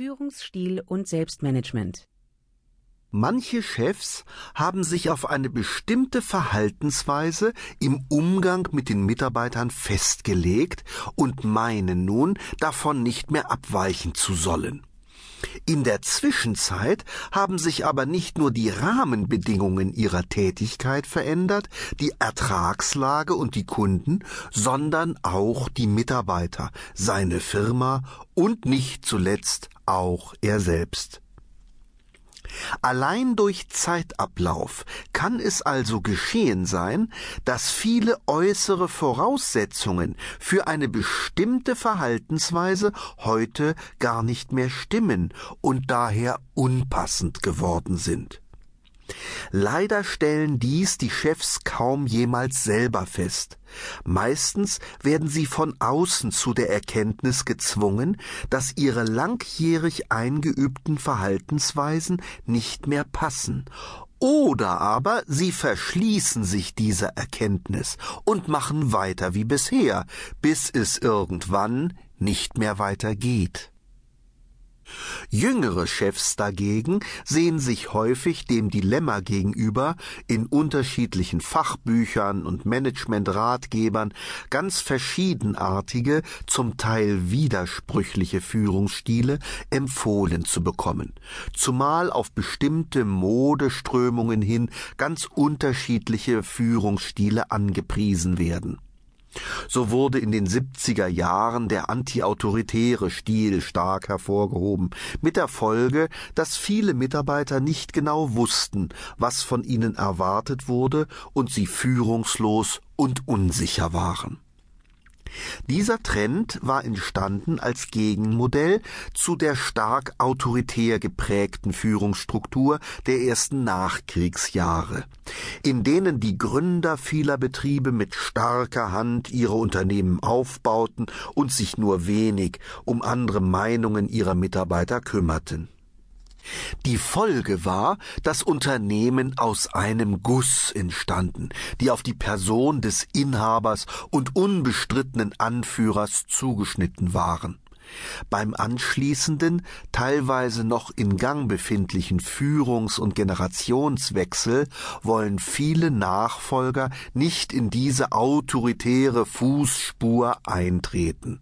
Führungsstil und Selbstmanagement. Manche Chefs haben sich auf eine bestimmte Verhaltensweise im Umgang mit den Mitarbeitern festgelegt und meinen nun, davon nicht mehr abweichen zu sollen. In der Zwischenzeit haben sich aber nicht nur die Rahmenbedingungen ihrer Tätigkeit verändert, die Ertragslage und die Kunden, sondern auch die Mitarbeiter, seine Firma und nicht zuletzt auch er selbst. Allein durch Zeitablauf kann es also geschehen sein, dass viele äußere Voraussetzungen für eine bestimmte Verhaltensweise heute gar nicht mehr stimmen und daher unpassend geworden sind. Leider stellen dies die Chefs kaum jemals selber fest. Meistens werden sie von außen zu der Erkenntnis gezwungen, dass ihre langjährig eingeübten Verhaltensweisen nicht mehr passen oder aber sie verschließen sich dieser Erkenntnis und machen weiter wie bisher, bis es irgendwann nicht mehr weitergeht. Jüngere Chefs dagegen sehen sich häufig dem Dilemma gegenüber, in unterschiedlichen Fachbüchern und Managementratgebern ganz verschiedenartige, zum Teil widersprüchliche Führungsstile empfohlen zu bekommen, zumal auf bestimmte Modeströmungen hin ganz unterschiedliche Führungsstile angepriesen werden. So wurde in den 70er Jahren der antiautoritäre Stil stark hervorgehoben, mit der Folge, dass viele Mitarbeiter nicht genau wussten, was von ihnen erwartet wurde und sie führungslos und unsicher waren. Dieser Trend war entstanden als Gegenmodell zu der stark autoritär geprägten Führungsstruktur der ersten Nachkriegsjahre, in denen die Gründer vieler Betriebe mit starker Hand ihre Unternehmen aufbauten und sich nur wenig um andere Meinungen ihrer Mitarbeiter kümmerten. Die Folge war, dass Unternehmen aus einem Guss entstanden, die auf die Person des Inhabers und unbestrittenen Anführers zugeschnitten waren. Beim anschließenden, teilweise noch in Gang befindlichen Führungs- und Generationswechsel wollen viele Nachfolger nicht in diese autoritäre Fußspur eintreten.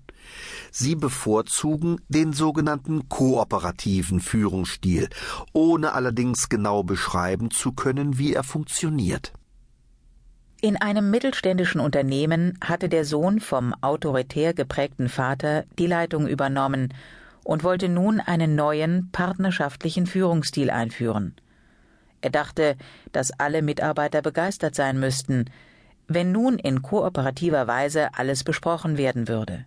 Sie bevorzugen den sogenannten kooperativen Führungsstil, ohne allerdings genau beschreiben zu können, wie er funktioniert. In einem mittelständischen Unternehmen hatte der Sohn vom autoritär geprägten Vater die Leitung übernommen und wollte nun einen neuen partnerschaftlichen Führungsstil einführen. Er dachte, dass alle Mitarbeiter begeistert sein müssten, wenn nun in kooperativer Weise alles besprochen werden würde.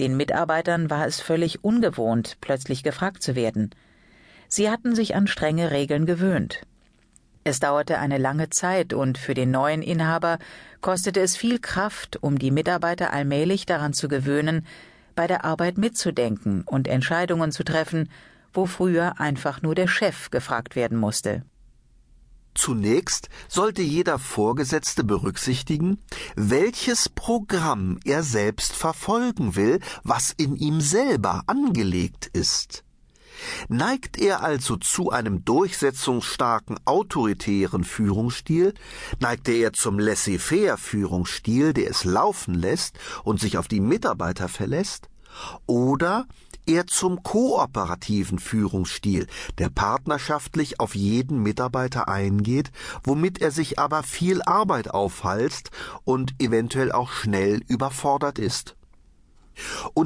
Den Mitarbeitern war es völlig ungewohnt, plötzlich gefragt zu werden. Sie hatten sich an strenge Regeln gewöhnt. Es dauerte eine lange Zeit und für den neuen Inhaber kostete es viel Kraft, um die Mitarbeiter allmählich daran zu gewöhnen, bei der Arbeit mitzudenken und Entscheidungen zu treffen, wo früher einfach nur der Chef gefragt werden musste. Zunächst sollte jeder Vorgesetzte berücksichtigen, welches Programm er selbst verfolgen will, was in ihm selber angelegt ist. Neigt er also zu einem durchsetzungsstarken autoritären Führungsstil, neigt er zum laissez-faire Führungsstil, der es laufen lässt und sich auf die Mitarbeiter verlässt, oder eher zum kooperativen Führungsstil, der partnerschaftlich auf jeden Mitarbeiter eingeht, womit er sich aber viel Arbeit aufhalst und eventuell auch schnell überfordert ist.